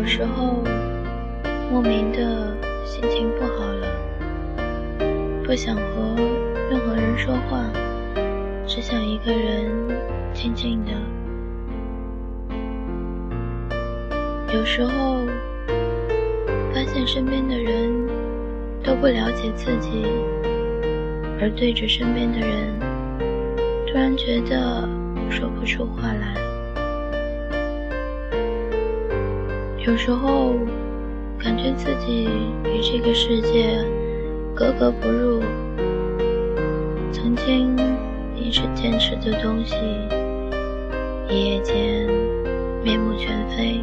有时候莫名的心情不好了，不想和任何人说话，只想一个人静静的。有时候发现身边的人都不了解自己，而对着身边的人，突然觉得说不出话来。有时候感觉自己与这个世界格格不入，曾经一直坚持的东西，一夜间面目全非。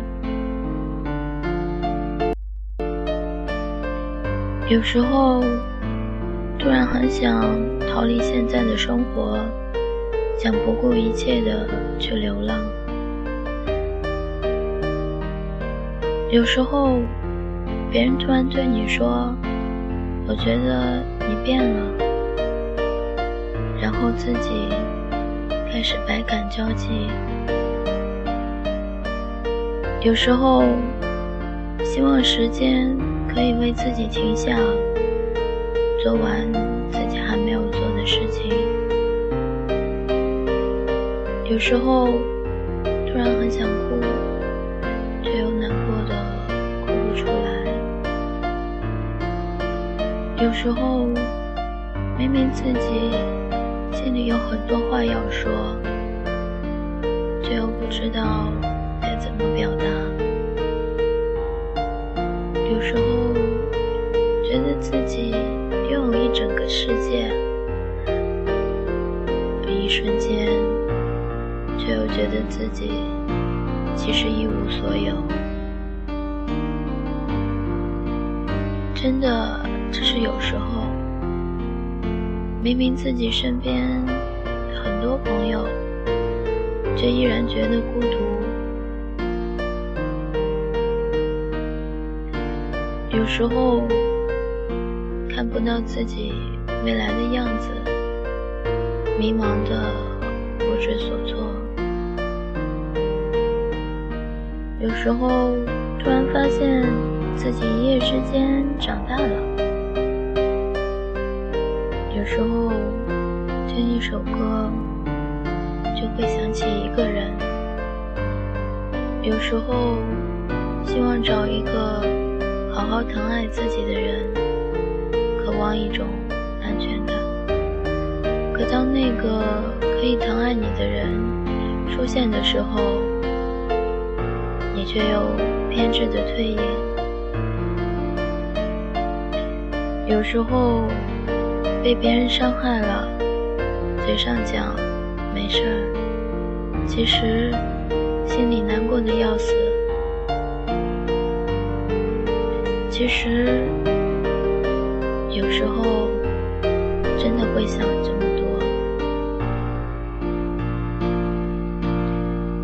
有时候突然很想逃离现在的生活，想不顾一切的去流浪。有时候，别人突然对你说：“我觉得你变了。”然后自己开始百感交集。有时候，希望时间可以为自己停下，做完自己还没有做的事情。有时候，突然很想哭。有时候，明明自己心里有很多话要说，却又不知道该怎么表达。有时候，觉得自己拥有一整个世界，一瞬间，却又觉得自己其实一无所有。真的。只是有时候，明明自己身边很多朋友，却依然觉得孤独。有时候看不到自己未来的样子，迷茫的不知所措。有时候突然发现自己一夜之间长大了。有时候听一首歌，就会想起一个人；有时候希望找一个好好疼爱自己的人，渴望一种安全感。可当那个可以疼爱你的人出现的时候，你却又偏执的退隐。有时候。被别人伤害了，嘴上讲没事儿，其实心里难过的要死。其实有时候真的会想这么多。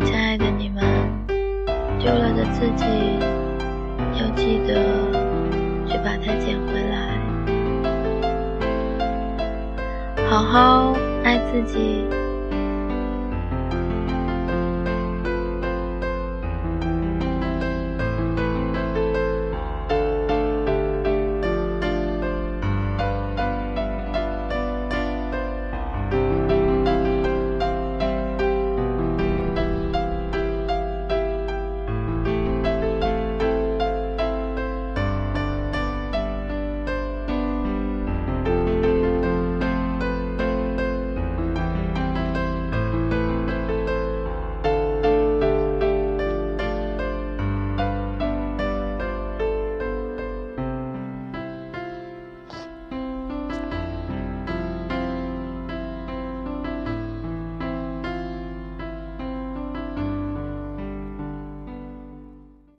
亲爱的你们，丢了的自己要记得去把它捡回来。好好爱自己。